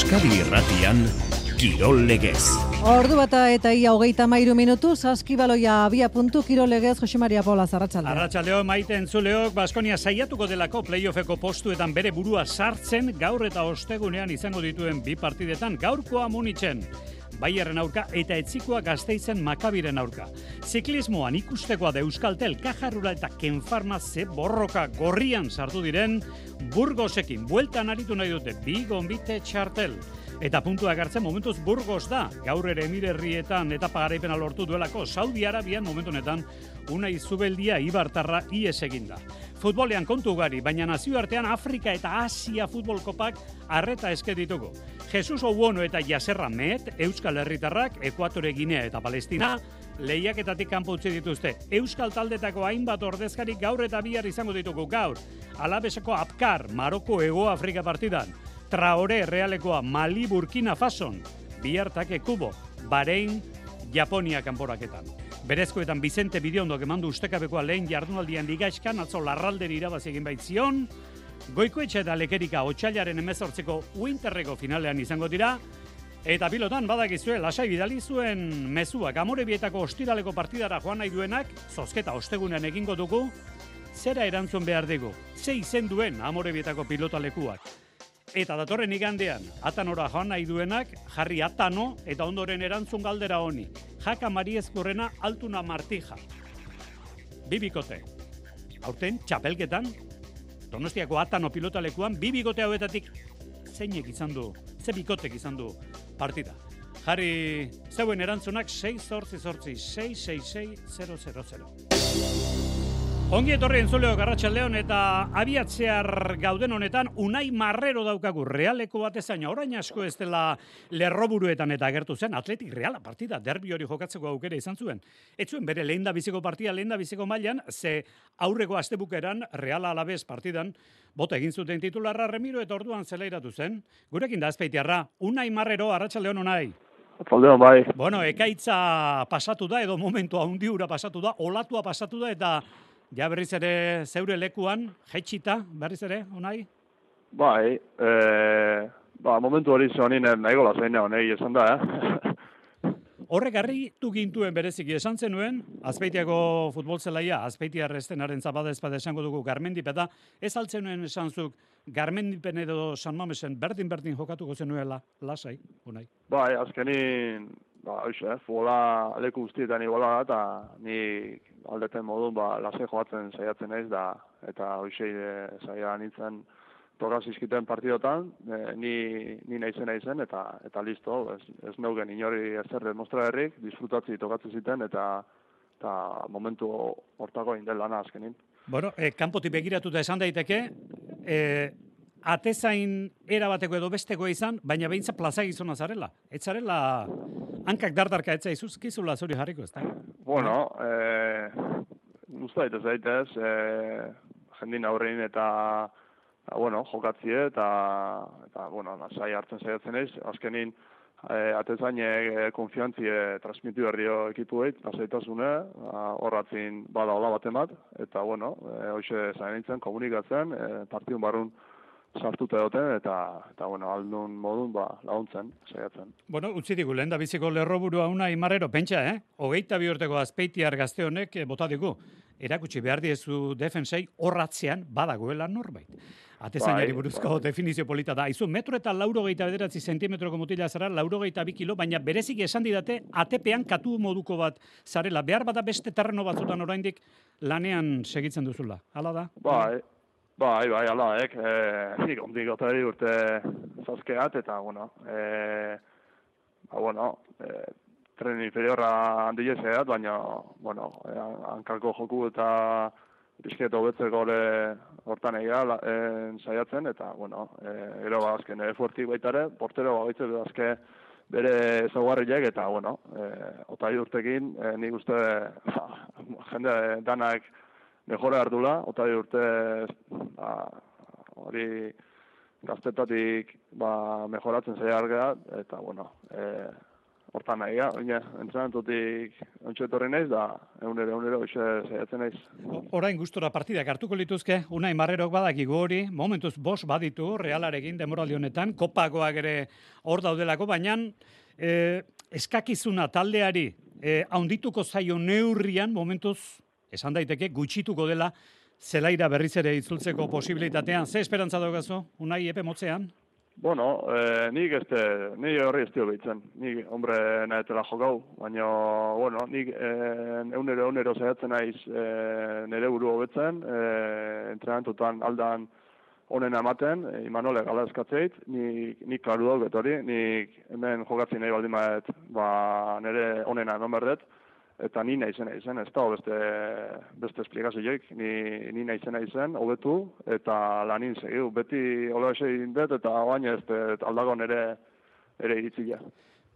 Euskadi Irratian Kirol Legez. Ordu bata eta ia hogeita mairu minutu, saskibaloia abia puntu Kirol Legez, Jose Maria Paula Zarratxaldeo. Arratxaldeo maite entzuleok, Baskonia saiatuko delako playoffeko postuetan bere burua sartzen, gaur eta ostegunean izango dituen bi partidetan, gaurkoa munitzen. Baierren aurka eta etzikoa gazteizen makabiren aurka. Ziklismoan ikustekoa da Euskaltel, Kajarrura eta Kenfarma ze borroka gorrian sartu diren, Burgosekin bueltan aritu nahi dute bi gombite txartel. Eta puntua gartzen momentuz Burgos da, gaur ere emirerrietan eta pagaraipena lortu duelako Saudi Arabian momentu honetan una izubeldia ibartarra ies eginda. Futbolean kontu gari, baina nazioartean Afrika eta Asia futbolkopak arreta eske ditugu. Jesus Ouono eta Jaserra Met, Euskal Herritarrak, Ekuatore Ginea eta Palestina, lehiaketatik kanpo utzi dituzte. Euskal taldetako hainbat ordezkari gaur eta bihar izango ditugu gaur. Alabeseko Apkar, Maroko Ego Afrika partidan. Traore Realekoa Mali Burkina Fason, bihartake Kubo, Bahrein, Japonia kanporaketan. Berezkoetan Vicente Bidiondo emandu ustekabekoa lehen jardunaldian ligaizkan, atzo larralderi irabazi egin baitzion, Goikoetxe eta lekerika otxailaren emezortzeko Winterreko finalean izango dira, eta pilotan badakizue lasai bidali zuen mezua Gamorebietako ostiraleko partidara joan nahi duenak, zozketa ostegunean egingo dugu, zera erantzun behar dugu, ze izen duen Amorebietako pilotalekuak. Eta datorren igandean, atanora joan nahi duenak, jarri atano eta ondoren erantzun galdera honi. Jaka Mariezkorrena altuna martija. Bibikote. Aurten, txapelketan, donostiako atano pilotalekuan, bibikote hauetatik zeinek izan du, ze bikotek izan du partida. Jarri zeuen erantzunak 6 zortzi zortzi, 6 6 6 Ongi etorri entzuleo garratxaldeon eta abiatzear gauden honetan unai marrero daukagu realeko batezaina. Orain asko ez dela lerroburuetan eta agertu zen atletik reala partida, derbi hori jokatzeko aukera izan zuen. Ez zuen bere lehen da biziko partida, lehen da biziko mailan, ze aurreko astebukeran reala alabez partidan, bota egin zuten titularra remiro eta orduan zelairatu zen. Gurekin da azpeitiarra, unai marrero, arratsaldeon unai. Zaldeon, bai. Bueno, ekaitza pasatu da, edo momentua hundiura pasatu da, olatua pasatu da, eta Ja berriz ere zeure lekuan, jetxita, berriz ere, onai? Bai, e, ba, momentu hori zonin nahi gola zein nahi esan da, eh? Horrek harri gintuen bereziki esan zenuen, azpeitiako futbol zelaia, azpeitia arrestenaren zabada ezpada esango dugu garmendip eta ez altzenuen esan zuk garmendipen edo San Mamesen berdin-berdin jokatuko zenuela, lasai, unai? Bai, azkenin, ba, oixe, futbola leku guztietan iguala da, eta ni aldeten modu, ba, lase joatzen saiatzen naiz da, eta hoxe e, saia nintzen toka zizkiten partidotan, e, ni, ni naizen naizen, eta eta listo, ez, ez neugen inori ezer demostra herrik, disfrutatzi tokatzen ziten, eta eta momentu hortako indel lana azkenin. Bueno, e, kanpotik begiratuta esan daiteke, e, atezain era bateko edo besteko izan, baina behintza plaza gizona zarela. Ez zarela hankak dardarka etza izuzkizula zuri jarriko, ez da? Bueno, eh, usta daitez daitez, eh, jendin aurrein eta eta, bueno, jokatzie eta, eta bueno, nasai hartzen zaiatzen ez, azkenin eh, atezain e, konfiantzie transmitu berrio ekipueit, nasaitasune, horratzin bada hola bat eta bueno, e, hoxe zainitzen komunikatzen, e, partidun barrun sartuta egoten eta eta bueno, aldun modun ba laguntzen saiatzen. Bueno, utzi digu lenda biziko lerroburua una imarrero pentsa, eh? 24 urteko azpeitiar gazte honek eh, bota digu. Erakutsi behar diezu defensei horratzean badagoela norbait. Atezainari bai, buruzko bai. definizio polita da. Izu, metro eta lauro gehieta bederatzi sentimetroko mutila zara, lauro gehieta bi kilo, baina berezik esan didate, atepean katu moduko bat zarela. Behar bada beste terreno batzutan oraindik lanean segitzen duzula. Hala da? Bai, Bai, bai, ala, ek, eh, zik, ondik gotari urte zazkeat, eta, bueno, eh, ba, bueno, eh, tren inferiorra handi jeseat, baina, bueno, eh, hankalko joku eta bizketo betzeko le hortan egia, eh, saiatzen, eta, bueno, eh, gero ba, azken, eh, fuertik baitare, portero ba, baitze, azke, bere zaugarriak, eta, bueno, eh, otai urtekin, eh, nik uste, jende danak, mejora ardula, eta urte ba, hori gaztetatik ba, mejoratzen zaila argea, eta bueno, e, hortan nahi, baina entrenatutik ontsu etorri naiz, da egunero, egunero, xe, zeiatzen naiz. Orain gustora partidak hartuko lituzke, unai marrerok badakigu hori, momentuz bos baditu Realarekin demoraldi honetan, kopagoak ere hor daudelako, baina eh, eskakizuna taldeari eh, haundituko zaio neurrian, momentuz, esan daiteke, gutxituko dela, zelaira berriz ere itzultzeko posibilitatean. Ze esperantza daukazu, unai epe motzean? Bueno, eh, nik ez te, ni horri ez behitzen. Nik, hombre, nahetela jokau, baina, bueno, nik eh, eunero, eunero zaiatzen naiz eh, nire buru hobetzen, eh, entrenatutan aldan onena ematen, eh, Imanole gala eskatzeit, nik, nik klaru dauk hori, nik hemen jokatzen nahi baldin maet, ba, nire onena eman berdet, eta ni nahi zen, zen, ez da, beste, beste esplikazioik, ni, ni nahi zen, zen, hobetu, eta lanin segiu, beti hola egin dut, eta baina ez aldago nere, ere iritzia.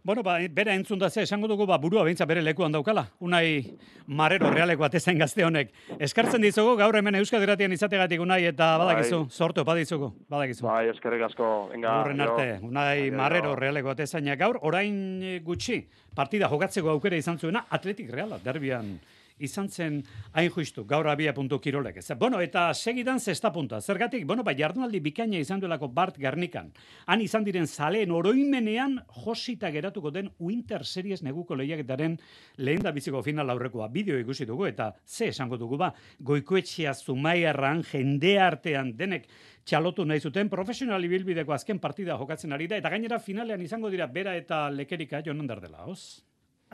Bueno, ba, bera entzun da ze, esango dugu, ba, burua beintza bere lekuan daukala. Unai marrero realeko atezain gazte honek. Eskartzen dizugu, gaur hemen Euskal Irratian izategatik unai, eta badakizu, Bai. sortu, badizugu, badakizu. Bai, eskerrik asko, venga. Horren arte, unai Gero. marrero realeko atezainak gaur, orain eh, gutxi, partida jokatzeko aukera izan zuena, atletik reala, derbian izan zen hain justu, gaur abia puntu kirolek. Ez. Bueno, eta segidan zesta punta. Zergatik, bueno, ba, jardunaldi bikaina izan duelako Bart Gernikan. Han izan diren zaleen oroimenean josita geratuko den Winter Series neguko lehiaketaren lehen da biziko final aurrekoa. Bideo ikusi dugu eta ze esango dugu ba, goikoetxea zumaiarran jende artean denek txalotu nahi zuten profesional ibilbideko azken partida jokatzen ari da eta gainera finalean izango dira bera eta lekerika jonan dardela, hoz?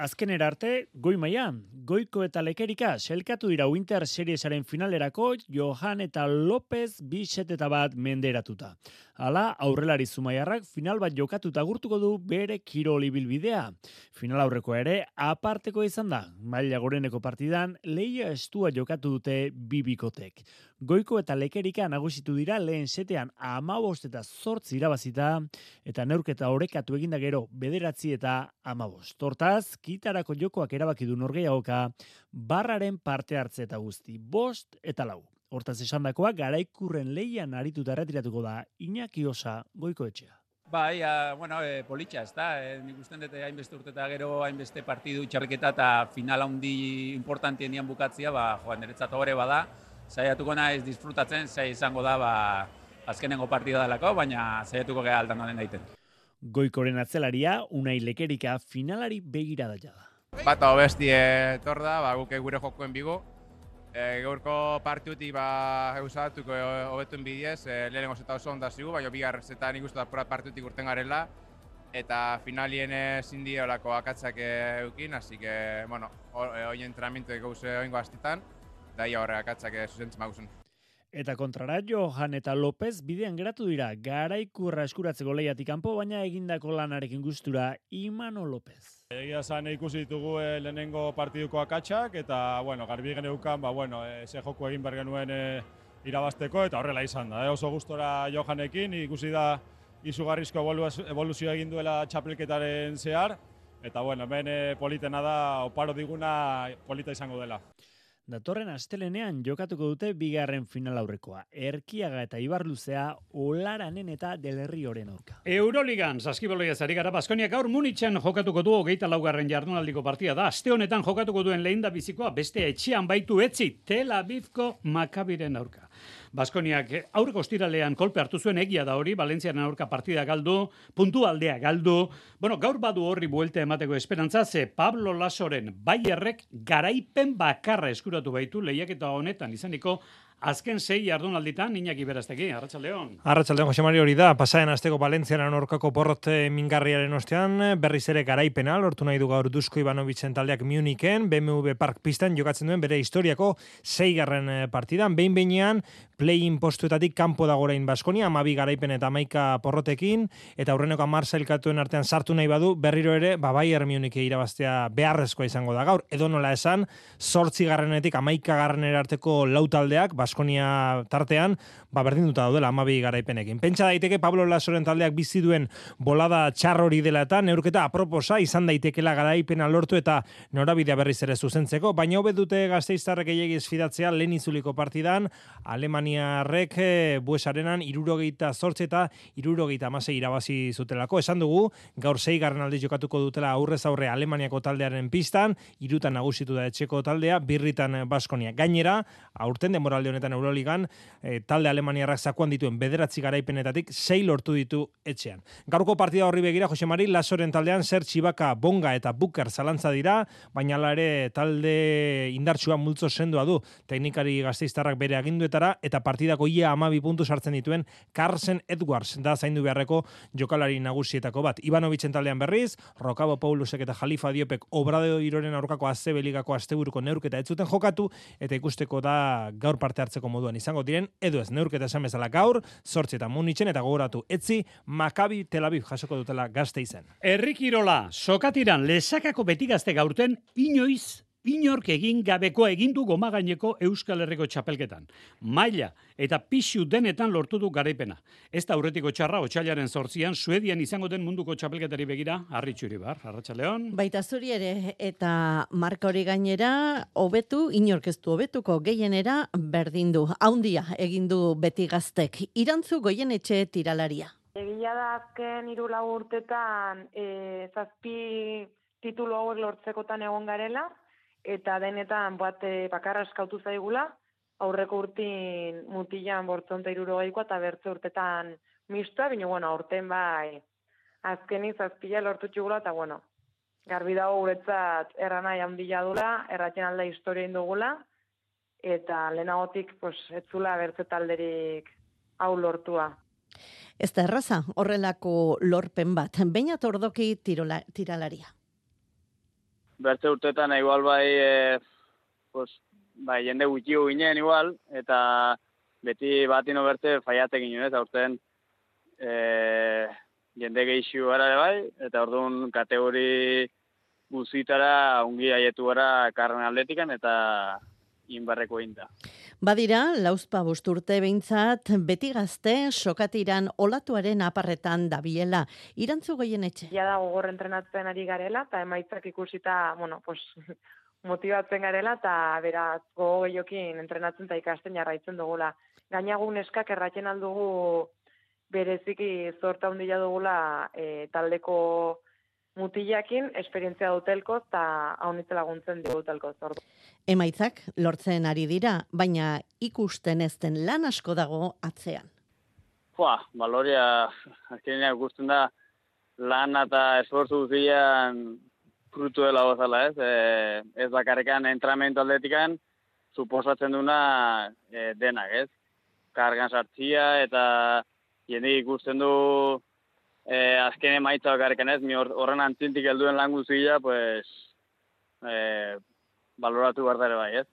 Azkenera arte, goi mailan, goiko eta lekerika selkatu dira Winter Seriesaren finalerako Johan eta López biset eta bat menderatuta. Hala, aurrelari zumaiarrak final bat jokatuta gurtuko du bere kirol ibilbidea. Final aurreko ere, aparteko izan da. Maila goreneko partidan, leia estua jokatu dute bibikotek. Goiko eta lekerika nagusitu dira lehen setean amabost eta zortzi irabazita, eta neurketa orekatu eginda gero bederatzi eta amabost. Hortaz, kitarako jokoak erabaki du norgeiagoka, barraren parte hartze eta guzti, bost eta lau. Hortaz esandakoa garaikurren leian arituta erretiratuko da Iñaki Osa goiko etxea. Bai, a, bueno, e, politxa, ez da, e, nik usten dut hainbeste urte eta gero hainbeste partidu txarketa eta final handi importantien dian bukatzia, ba, joan, niretzat hori bada, saiatuko naiz disfrutatzen, zai izango da, ba, azkenengo partida dalako, baina saiatuko geha aldan den daiten. Goikoren atzelaria, unai lekerika finalari begira da jada. Bata hobesti etor da, ba, guk gure jokoen bigo. E, gaurko partiutik ba, eusatuko hobetuen bidez, e, lehenengo zeta oso onda zigu, baina bigar zeta nik uste da partiutik urten garela. Eta finalien ezin die olako akatzak eukin, así que, bueno, hori entrenamiento gauze oingo astitan, da ia horre akatzak eh, zuzentzen maguzen. Eta kontrara Johan eta López bidean geratu dira garaikurra eskuratzeko lehiatik kanpo, baina egindako lanarekin gustura Imano López. Egia zan ikusi ditugu eh, lehenengo partiduko akatsak eta bueno, garbi geneukan, ba bueno, eh, ze joku egin ber genuen eh, irabasteko eta horrela izan da. Eh? Oso gustora Johanekin ikusi da izugarrizko evoluz- evoluzioa egin duela txapelketaren zehar eta bueno, hemen politena da oparo diguna polita izango dela. Datorren astelenean jokatuko dute bigarren final aurrekoa. Erkiaga eta Ibarluzea Olaranen eta Delerrioren aurka. Euroligan, saskiboloia zari gara, Baskonia gaur Munitzen jokatuko du hogeita laugarren jardunaldiko partia da. Aste honetan jokatuko duen lehen da bizikoa, beste etxean baitu etzi, Tel Avivko Makabiren aurka. Baskoniak aurreko ostiralean kolpe hartu zuen egia da hori, Valentziaren aurka partida galdu, puntu aldea galdu. Bueno, gaur badu horri buelta emateko esperantza, ze Pablo Lasoren Bayerrek garaipen bakarra eskuratu baitu lehiaketa honetan izaniko azken sei jardunalditan Iñaki Berastegi, Arratsaldeon. Arratsaldeon Jose Mari hori da, pasaren asteko Valentziaren aurkako porrot mingarriaren ostean, berriz ere garaipena, lortu nahi du gaur Dusko Ivanovitzen taldeak Munichen, BMW Park pistan jokatzen duen bere historiako seigarren eh, partidan, behin behinean, play-in postuetatik kanpo dago orain Baskonia, amabi garaipen eta amaika porrotekin, eta aurreneko amar zailkatuen artean sartu nahi badu, berriro ere, ba Bayern Munich irabaztea beharrezkoa izango da gaur, edo nola esan, sortzi garrenetik amaika garrenera arteko lau taldeak, Baskonia tartean, ba berdinduta daudela amabi garaipenekin. Pentsa daiteke Pablo Lasoren taldeak bizi duen bolada txar hori dela eta neurketa aproposa izan daitekela garaipena lortu eta norabidea berriz ere zuzentzeko, baina hobet dute gazteiztarrek egiz fidatzea lehen izuliko partidan, Alemaniarrek e, buesarenan irurogeita zortze eta irurogeita amasei irabazi zutelako. Esan dugu, gaur zei garren aldiz jokatuko dutela aurrez aurre Alemaniako taldearen pistan, irutan nagusitu da etxeko taldea, birritan Baskonia. Gainera, aurten demoralde honetan Euroligan, e, talde Alemaniarrak zakuan dituen bederatzi garaipenetatik sei lortu ditu etxean. Gaurko partida horri begira, Jose Mari, Lasoren taldean zer txibaka, bonga eta buker zalantza dira, baina ere talde indartsua multzo sendua du teknikari gazteiztarrak bere aginduetara, eta partidako ia amabi puntu sartzen dituen Carson Edwards da zaindu beharreko jokalari nagusietako bat. Ivanovicen taldean berriz, Rokabo Paulusek eta Jalifa Diopek obradeo iroren aurkako azte beligako asteburuko neurketa ez zuten jokatu, eta ikusteko da gaur parte hartzeko moduan izango diren, edo ez neurketa esan bezala gaur, sortzi eta munitzen eta gogoratu etzi, Makabi Tel Aviv jasoko dutela gazte izen. Errikirola, sokatiran lesakako beti gazte gaurten, inoiz inork egin gabeko egindu goma gaineko Euskal Herriko txapelketan. Maila eta pixu denetan lortu du garaipena. Ez da aurretiko txarra, otxailaren sortzian, Suedian izango den munduko txapelketari begira, harritxuri bar, Arratxaleon. Baita zuri ere, eta marka hori gainera, hobetu, inork ez du hobetuko gehienera berdindu. Haundia egin du beti gaztek. Irantzu goien etxe tiralaria. Egia da azken hiru urtetan e, zazpi titulu hauek lortzekotan egon garela, eta denetan bat e, bakarra eskautu zaigula, aurreko urtin mutilan bortzonta irurogeikoa eta bertze urtetan mistua, bine, bueno, aurten bai, azkeni zazpila lortu txugula, eta bueno, garbi dago guretzat errana handila dula, erratzen alda historia indugula, eta lehenagotik, pues, etzula bertze talderik hau lortua. Ez da erraza, horrelako lorpen bat, baina tordoki tirola, tiralaria. Bertze urtetan, igual bai, e, pues, bai, jende gutxi ginen igual, eta beti batino berte faiatek ginen, eta urten e, jende gehixu gara bai, eta orduan kategori guzitara ungi aietu gara karren atletikan, eta inbarreko inda. Badira, lauzpa busturte behintzat, beti gazte, sokatiran olatuaren aparretan dabiela. Irantzu goien etxe? Ja da, gogor entrenatzen ari garela, eta emaitzak ikusita, bueno, pues, motibatzen garela, eta beraz, gogo gehiokin entrenatzen eta ikasten jarraitzen dugula. Gainagun eskak erratzen aldugu bereziki zorta hundila dugula e, taldeko mutilakin esperientzia dutelko eta haunitze laguntzen dutelko zordu. Emaitzak lortzen ari dira, baina ikusten ezten lan asko dago atzean. Fua, baloria, azkenean ikusten da lan eta esforzu guztian frutu dela gozala, ez? E, ez bakarrekan entramentu atletikan, suposatzen duna e, denak, ez? Kargan sartzia eta jende ikusten du eh, azken emaitza bakarrikan ez, mi horren antzintik helduen lan guztia, pues, eh, baloratu behar dara bai, ez?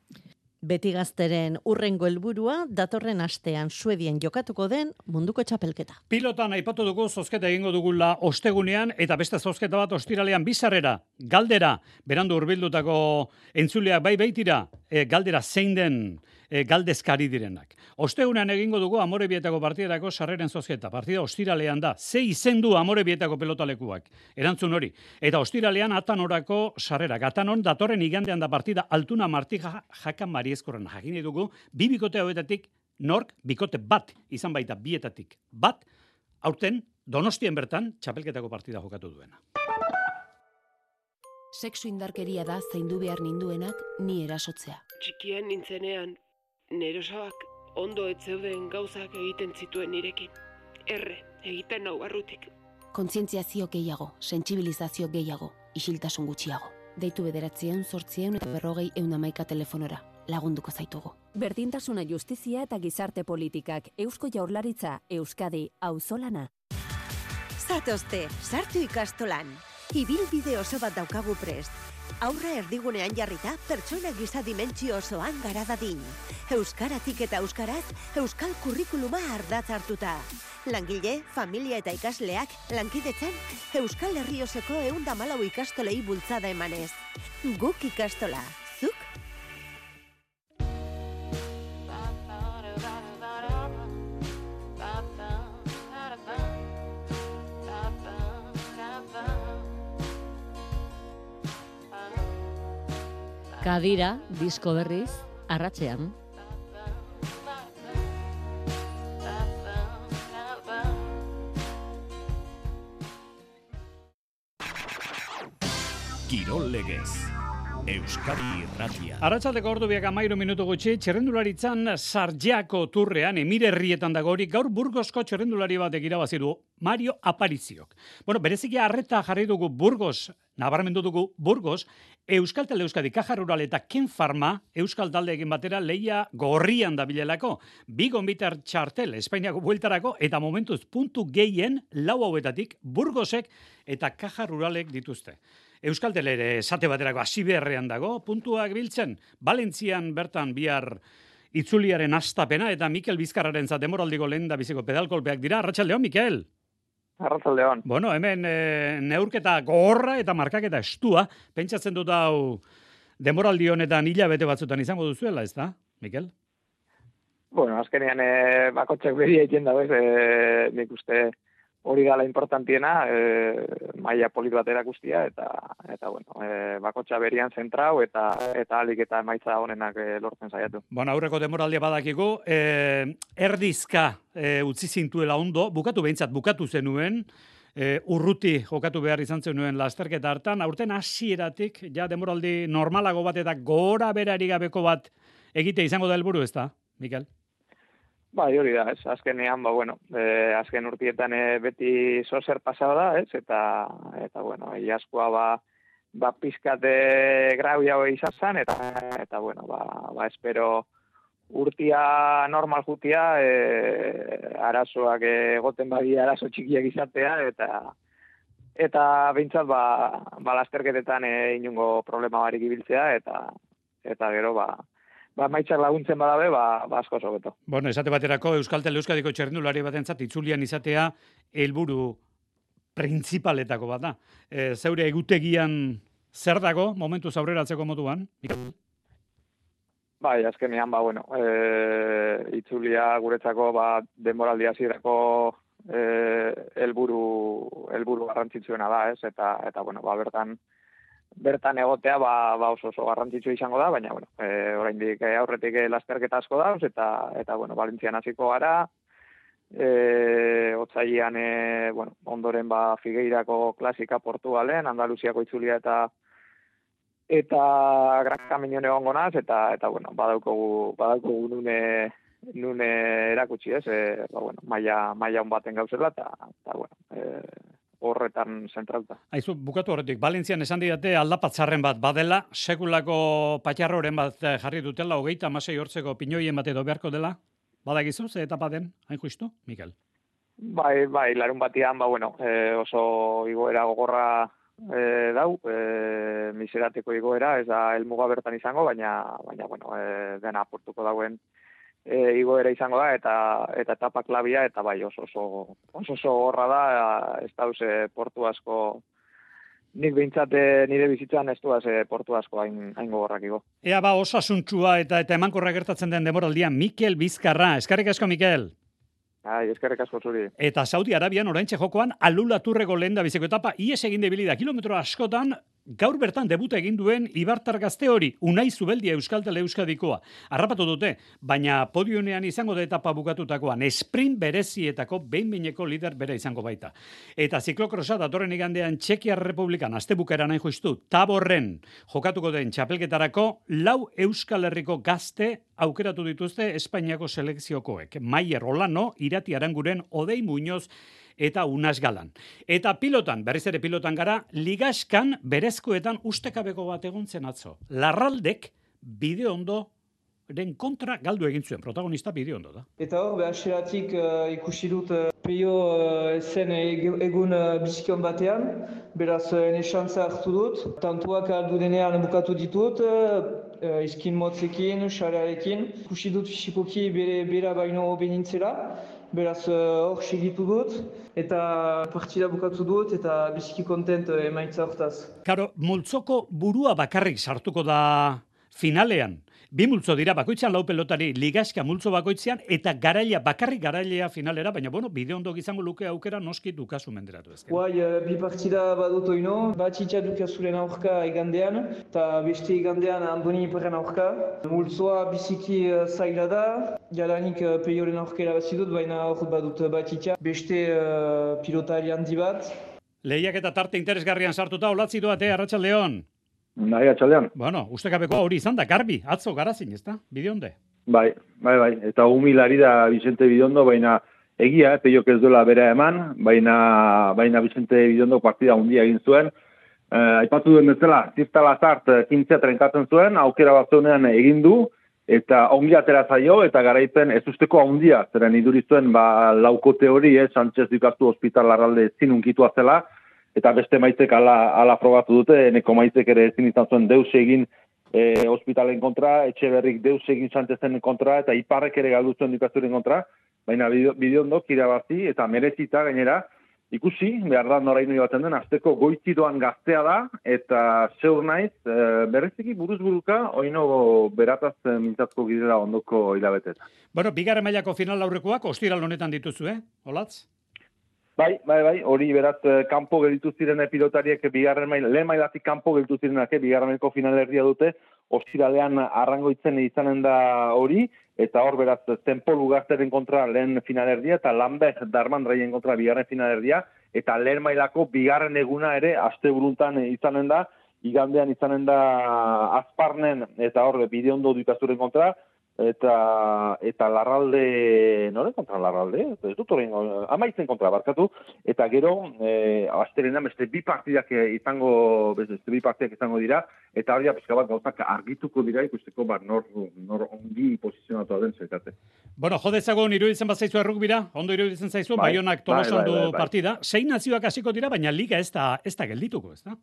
Beti gazteren urrengo helburua datorren astean Suedien jokatuko den munduko txapelketa. Pilotan aipatu dugu zozketa egingo dugula ostegunean eta beste zozketa bat ostiralean bizarrera, galdera, berandu urbildutako entzuleak bai baitira, e, galdera zein den e, galdezkari direnak. Ostegunean egingo dugu Amorebietako partiderako sarreren zozketa. Partida ostiralean da. Ze izen du Amorebietako pelotalekuak. Erantzun hori. Eta ostiralean atanorako sarrera. Gatanon datorren igandean da partida altuna martija jakan mariezkorren. Jakin dugu, bi bikote hauetatik nork bikote bat izan baita bietatik. Bat, aurten Donostien bertan txapelketako partida jokatu duena. Sexu indarkeria da zaindu behar ninduenak ni erasotzea. Txikien nintzenean nerosabak ondo ez zeuden gauzak egiten zituen nirekin. Erre, egiten nau barrutik. Kontzientziazio gehiago, sentsibilizazio gehiago, isiltasun gutxiago. Deitu bederatzien, sortzien eta berrogei eunamaika telefonora. Lagunduko zaitugu. Berdintasuna justizia eta gizarte politikak. Eusko jaurlaritza, Euskadi, auzolana. Zatozte, sartu ikastolan. Ibilbide oso bat daukagu prest. Aurra erdigunean jarrita, pertsona giza dimentsio osoan gara dadin. Euskaratik eta euskaraz, euskal kurrikuluma ardatz hartuta. Langile, familia eta ikasleak, lankidetzen, euskal herrioseko eunda malau ikastolei bultzada emanez. Guk ikastola, Kadira, disko berriz, arratzean. Kirol Legez. Euskadi Irratia. Arratsaldeko ordu biak amairu minutu gutxi, txerrendularitzan sarjako turrean, emire herrietan dago hori, gaur burgosko txerrendulari batek irabazi du Mario Apariziok. Bueno, bereziki arreta jarri dugu Burgos, nabarmendu dugu Burgos, Euskal Talde Euskadi Kaja Rural eta Ken Farma Euskal Talde egin batera leia gorrian da bilelako. Bi gonbitar txartel Espainiako bueltarako eta momentuz puntu gehien lau hauetatik Burgosek eta Kaja Ruralek dituzte. Euskaltel ere esate baterako hasi beharrean dago, puntuak biltzen, Valentzian bertan bihar itzuliaren astapena eta Mikel Bizkarraren demoraldiko lehen da biziko pedalkolpeak dira. Arratxaldeon, Mikel? Arratxaldeon. Bueno, hemen e, neurketa gogorra eta markaketa estua, pentsatzen dut hau demoraldi honetan hilabete batzutan izango duzuela, ez da, Mikel? Bueno, azkenean e, bakotxak beri egiten da, bez, e, nik uste hori gala importantiena, e, maia polit bat erakustia, eta, eta bueno, e, bakotxa berian zentrau, eta eta alik eta emaitza honenak e, lortzen saiatu. Bueno, aurreko demoraldia badakigu, e, erdizka e, utzi zintuela ondo, bukatu behintzat, bukatu zenuen, e, urruti jokatu behar izan zenuen lasterketa hartan, aurten hasieratik ja demoraldi normalago bat eta gora berari gabeko bat egite izango da helburu ez da, Mikel? Bai, hori da, ez, azkenean, ba, bueno, e, azken urtietan e, beti sozer pasada da, ez, eta, eta bueno, iaskoa, ba, ba, pizkate grau jau izan zan, eta, eta, bueno, ba, ba, espero urtia normal jutia, e, arazoak egoten badi arazo txikiak izatea, eta, eta bintzat, ba, ba, lasterketetan e, inungo problema barik ibiltzea, eta, eta gero, ba, ba, maitzak laguntzen badabe, ba, ba asko sobeto. Bueno, esate baterako Euskal Tele Euskadiko txernulari batentzat itzulian izatea helburu prinsipaletako bat da. E, zeure egutegian zer dago momentu aurreratzeko moduan? Bai, azkenean, ba, bueno, e, itzulia guretzako ba, demoraldi hasierako e, helburu helburu garrantzitsuena da, ez? Eta, eta bueno, ba, bertan, bertan egotea ba, ba oso oso garrantzitsu izango da, baina bueno, e, oraindik e, aurretik e, lasterketa asko da, eta eta bueno, Valentzian hasiko gara. Eh, otsailean e, bueno, ondoren ba Figueirako klasika Portugalen, Andaluziako itzulia eta eta Gran Camino egongo naz eta eta bueno, badaukogu badaukogu nune nune erakutsi, ez? Eh, ba bueno, maila maila on baten gauzela eta eta bueno, eh horretan zentralta. Aizu, bukatu horretik, Valentzian esan didate aldapatzarren bat badela, sekulako patxarroren bat eh, jarri dutela, hogeita amasei hortzeko pinoien bat edo beharko dela, badagizu, ze etapa den, hain justu, Mikel? Bai, bai, larun batian, ba, bueno, e, oso igoera gogorra e, dau, e, miserateko igoera, ez da elmuga bertan izango, baina, baina bueno, e, dena aportuko dauen, e, igoera izango da eta eta etapa klabia eta bai oso oso oso oso horra da ez da portu asko nik behintzate nire bizitzan ez duaz portu asko hain, hain gogorrak igo. Ea ba osasuntsua eta eta emankorra gertatzen den demoraldia Mikel Bizkarra. Eskarrik asko Mikel. Ai, eskerrik asko zuri. Eta Saudi Arabian oraintxe jokoan alula turrego lehen da biziko etapa, ies egin debili da kilometro askotan, gaur bertan debuta egin duen Ibartar gazte hori, unai zubeldia Euskaltele Euskadikoa. Arrapatu dute, baina podionean izango da etapa bukatutakoan, sprint berezietako behin-beineko lider bere izango baita. Eta ziklokrosa datorren igandean Txekiar Republikan, azte bukera nahi justu, taborren jokatuko den txapelketarako, lau Euskal Herriko gazte aukeratu dituzte Espainiako selekziokoek. Maier Olano, Irati Aranguren, Odei Muñoz, eta Unas Galan. Eta pilotan, berriz ere pilotan gara, ligaskan berezkoetan ustekabeko bat egontzen atzo. Larraldek bideo ondo den kontra galdu egin zuen, protagonista bideo ondo da. Eta hor, behaseratik uh, ikusi dut uh, peio uh, zen egun uh, bizikion batean, beraz uh, nesantza hartu dut, tantuak aldu denean bukatu ditut, uh, izkin motzekin, xarearekin, ikusi dut fisikoki bere, bera baino benintzela, beraz hor uh, segitu dut, eta partida bukatu dut, eta biziki kontent emaitza hortaz. Karo, multzoko burua bakarrik sartuko da finalean. Bi multzo dira bakoitzean lau pelotari ligaska multzo bakoitzean eta garaia bakarrik garailea finalera, baina bueno, bide ondo izango luke aukera noski dukazu menderatu ezken. Guai, uh, bi partida badut oino, batxitxa dukazuren aurka igandean, eta beste igandean Andoni Iperren aurka. Multzoa biziki uh, zaila da, jadanik uh, peioren aurkera bat dut, baina hor badut batxitxa. Beste uh, pilotari handi bat, Lehiak eta tarte interesgarrian sartuta, olatzi doate, Arratxaldeon. Nahi, atxaldean. Bueno, ustekabeko hori izan da, garbi, atzo garazin, ez da? Bidionde. Bai, bai, bai. Eta humilari da Vicente Bidondo, baina egia, eh, peiok ez duela bera eman, baina, baina Vicente Bidondo partida hundia egin zuen. Eh, aipatu duen bezala, zifta lazart, kintzea trenkatzen zuen, aukera bat zuenean egin du, eta ongi atera zaio, eta garaipen ez usteko handia, zeren iduri zuen, ba, laukote hori, eh, Sánchez dikastu hospital larralde zinunkitua zela, eta beste maitek ala, ala frogatu dute, neko maitek ere ezin izan zuen deus egin e, hospitalen kontra, etxe berrik deus egin Sánchezen kontra, eta iparrek ere galdu zuen dikasturen kontra, baina bideo irabazi, eta merezita gainera, ikusi, behar da noraino baten den, azteko goitzi doan gaztea da, eta zeur naiz, e, berreziki buruz buruka, oino berataz mintzatko gidera ondoko hilabeteta. Bueno, bigarren mailako final aurrekoak, ostiral honetan dituzu, eh? Olatz? Bai, bai, bai, hori beraz eh, kanpo gelditu ziren pilotariek bigarren mail, lehen mailatik kanpo gelditu zirenak, eh, bigarren mailko finalerdia dute, ostiralean arrangoitzen izanen da hori, eta hor beraz tempo lugazteren kontra lehen finalerdia, eta Lambert Darman Reien kontra bigarren finalerdia, eta lehen mailako bigarren eguna ere aste buruntan izanen da, igandean izanen da azparnen, eta hor bide ondo duikazuren kontra, eta eta larralde nore kontra larralde? Ez dut orain amaitzen kontra barkatu. Eta gero eh asterena beste bi partidak izango beste bi partidak izango dira. Eta hori pizka bat gauzak argituko dira ikusteko ba nor nor ongi posizionatu den zekate Bueno, jode zago iruditzen bat zaizu errukbira, ondo iruditzen zaizu, bai, Baionak Tolosan bai, bai, bai, bai, partida. Zein nazioak hasiko dira, baina liga ez da, ez da geldituko, ez da?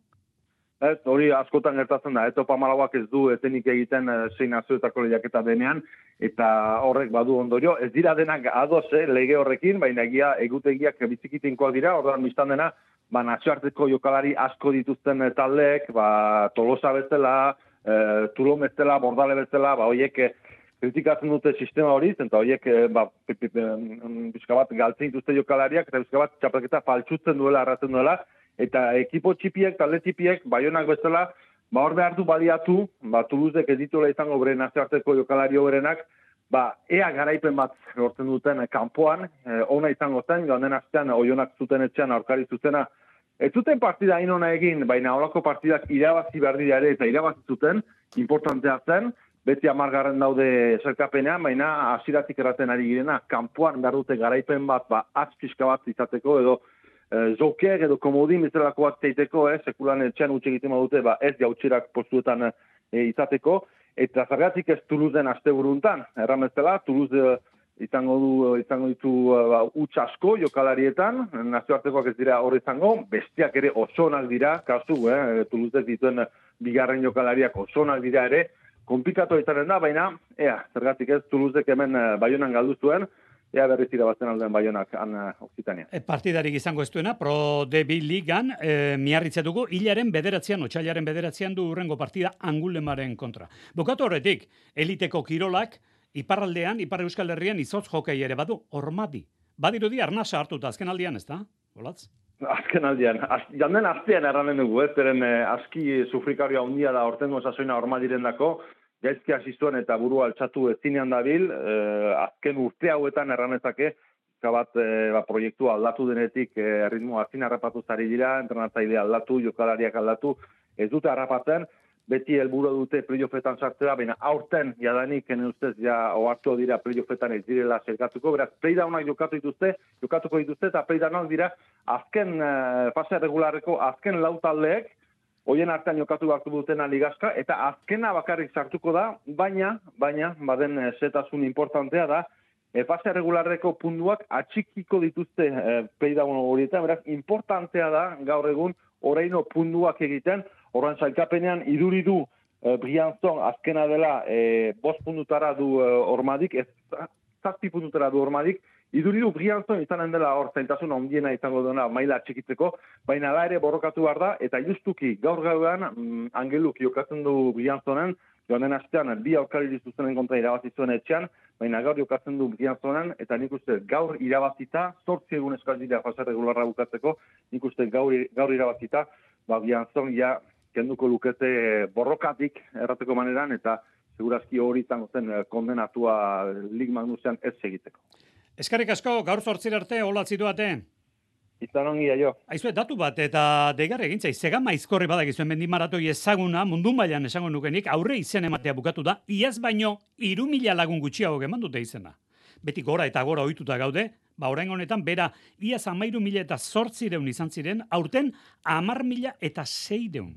Ez, hori askotan gertatzen da, eto pamalauak ez du etenik egiten e, zein azuetako lehiaketa denean, eta horrek badu ondorio, ez dira denak adoz, eh, lege horrekin, baina egia egutegiak bizikitinkoak dira, ordan biztan dena, ba, nazioarteko jokalari asko dituzten eh, taldeek, ba, tolosa bezala, e, tulom bezala, bordale bezala, ba, hoiek kritikatzen dute sistema hori, eta horiek ba, bizka bat galtzen dituzte jokalariak, eta bizka bat txapelketa faltsutzen duela, arratzen duela, eta ekipo txipiek, talde txipiek, baionak bezala, ba hor behar du baliatu, ba Toulousek ez dituela izango bere nazioarteko jokalari berenak, ba ea garaipen bat lortzen duten kanpoan, e, ona izango zen, joan den astean oionak zuten etxean aurkari zutena, Ez zuten partida hain egin, baina holako partidak irabazi behar dira ere eta irabazi zuten, importantea zen, beti amargarren daude zerkapenean, baina hasiratik erraten ari girena, kanpoan behar dute garaipen bat, ba, atzpiska bat izateko, edo Eh, joker edo komodin bezalakoak teiteko, eh, sekulan etxean utxe egiten dute, ba, ez jautxirak postuetan eh, izateko, eta zergatik ez Toulouseen aste buruntan, erramezela, Toulouse izango du izango ditu ba, utx asko jokalarietan, nazioartekoak ez dira hor izango, bestiak ere osonak dira, kasu, eh, Toulouse dituen bigarren jokalariak osonak dira ere, komplikatu izanen da, baina, ea, zergatik ez Toulousek hemen baionan galdu zuen, ea berriz irabazten aldean baionak an Occitania. E, partidarik izango ez duena, Pro Debi Ligan, e, miarritze dugu, hilaren bederatzean, otxailaren bederatzean du urrengo partida angulemaren kontra. Bukatu horretik, eliteko kirolak, iparraldean, ipar euskal herrian, izotz jokei ere badu, ormadi. Badirudi arnasa hartuta, azken aldian, ez da? Olatz? Azken aldian, az, janden aztean erranen dugu, ez, eh, aski sufrikaria handia da ortengo sasoina ormadiren dako, gaizki hasi zuen eta burua altxatu ezinean dabil, eh, azken urte hauetan erranezake, bat e, ba, proiektua aldatu denetik e, ritmo azin harrapatu zari dira, entrenatzaile aldatu, jokalariak aldatu, ez dute harrapatzen, beti helburu dute playoffetan sartzea, baina aurten jadanik ene ustez ja ohartu dira playoffetan ez direla zergatuko, beraz playdownak jokatu dituzte, jokatuko dituzte eta playdownak dira azken e, fase regularreko azken lau taldeek hoien artean jokatu hartu dutena ligaska, eta azkena bakarrik sartuko da, baina, baina, baden zetasun eh, importantea da, e, fase regularreko punduak atxikiko dituzte e, peidagono horietan, beraz, importantea da, gaur egun, oraino punduak egiten, horren zailkapenean iduridu e, Brianzon azkena dela e, bost puntutara du e, ormadik, ez zazpi puntutara du ormadik, Iduridu Brianzon izanen dela hor zaintasun ondiena izango duena maila txikitzeko, baina ala ere borrokatu behar da, eta justuki gaur gauean mm, angeluk jokatzen du Brianzonen, joan den astean bi aurkari zuzenen kontra irabazi zuen etxean, baina gaur jokatzen du bian zonan, eta nik uste gaur irabazita, sortzi egun eskazidea fase regularra bukatzeko, nik uste gaur, gaur irabazita, ba, bian zon, ja, kenduko lukete borrokatik errateko maneran, eta segurazki hori izango zen eh, kondenatua Lig Magnusean ez egiteko. Eskarrik asko, gaur zortzir arte, hola zituate. Izan ongi jo. Aizue, datu bat, eta degar egintzai, zega maizkorri badak izuen mendi maratoi ezaguna, mundu mailan esango nukenik, aurre izen ematea bukatu da, iaz baino, iru mila lagun gutxiago geman dute izena. Beti gora eta gora ohituta gaude, ba orain honetan, bera, iaz amairu mila eta zortzireun izan ziren, aurten amar mila eta zeireun.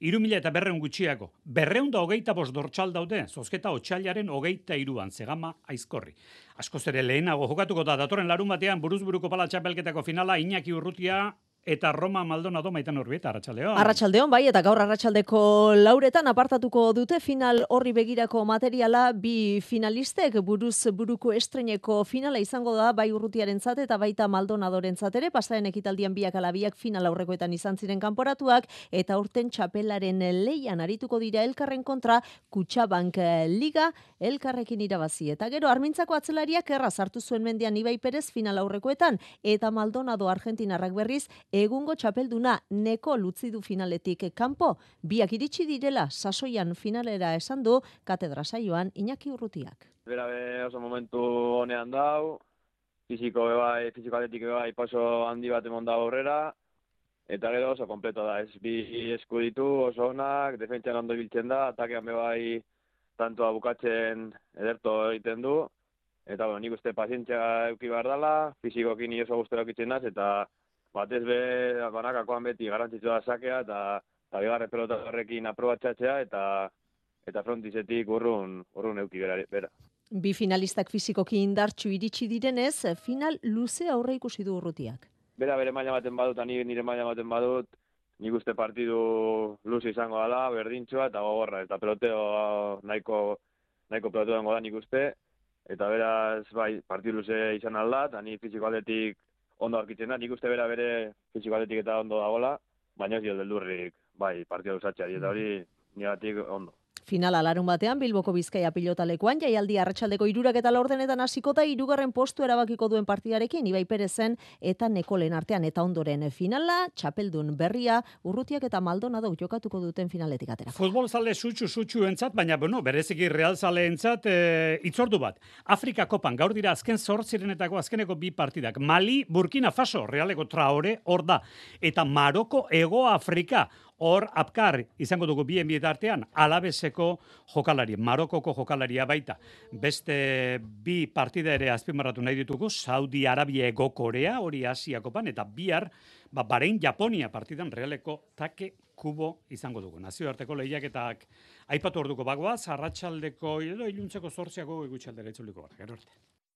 Iru mila eta berreun gutxiako. Berreun da hogeita bost dortxal daude, zozketa otxailaren hogeita iruan, zegama aizkorri. Askoz ere lehenago jokatuko da, datorren larun batean, buruzburuko pala txapelketako finala, Iñaki Urrutia, Eta Roma Maldonado maitan urbieta, Arratxaldeon. Arratxaldeon, bai, eta gaur Arratxaldeko lauretan apartatuko dute final horri begirako materiala bi finalistek buruz buruko estreneko finala izango da bai urrutiaren zate eta baita Maldonadoren zatere, pasaren ekitaldian biak alabiak final aurrekoetan izan ziren kanporatuak, eta urten txapelaren leian arituko dira elkarren kontra Kutsabank Liga elkarrekin irabazi. Eta gero, armintzako atzelariak erraz hartu zuen mendian Ibai Perez final aurrekoetan, eta Maldonado Argentinarrak berriz egungo txapelduna neko lutzi du finaletik kanpo, biak iritsi direla sasoian finalera esan du katedra saioan Iñaki Urrutiak. Bera be oso momentu honean dau, fiziko bai, fiziko atletik bai paso handi bat emon da aurrera, eta gero oso kompleto da, ez bi esku ditu, oso onak, defentsian ondo biltzen da, atakean be bai tantoa bukatzen ederto egiten du, eta bueno, nik uste pazientzia euki behar dela, fizikokin oso guztera okitzen eta batez be banakakoan beti garrantzitsua da sakea eta eta bigarren pelota horrekin aprobatzatzea eta eta frontizetik urrun urrun euki bera. Bi finalistak fizikoki indartsu iritsi direnez, final luze aurre ikusi du urrutiak. Bera bere maila baten badut, ani nire maila baten badut, nik uste partidu luze izango dela, berdintxoa eta gogorra, eta peloteo nahiko, nahiko peloteo dengo da nik uste, eta beraz, bai, partidu luze izan alda, eta ni fiziko aldetik ondo arkitzen da, nik uste bera bere fiziko eta ondo dagoela, baina ez dio deldurrik, bai, partia usatzea, eta hori nigatik ondo. Finala larun batean Bilboko Bizkaia pilotalekuan jaialdi arratsaldeko irurak eta laurdenetan hasiko da hirugarren postu erabakiko duen partidarekin Ibai Perezen eta Nekolen artean eta ondoren finala txapeldun berria Urrutiak eta Maldonado jokatuko duten finaletik atera. Futbol zale sutxu sutxu entzat, baina bueno, bereziki real zale entzat e, itzordu bat. Afrika kopan gaur dira azken zortzirenetako azkeneko bi partidak. Mali, Burkina Faso, realeko traore, hor da. Eta Maroko, Ego Afrika, hor apkar izango dugu bien bietartean alabeseko jokalari, marokoko jokalaria baita. Beste bi partida ere azpimarratu nahi ditugu, Saudi Arabia ego Korea, hori Asiako pan, eta bihar, ba, Barein Japonia partidan realeko take kubo izango dugu. Nazioarteko lehiaketak aipatu orduko bagoa, zarratxaldeko, edo iluntzeko zortziako egutxaldera itzuliko gara. Gero arte.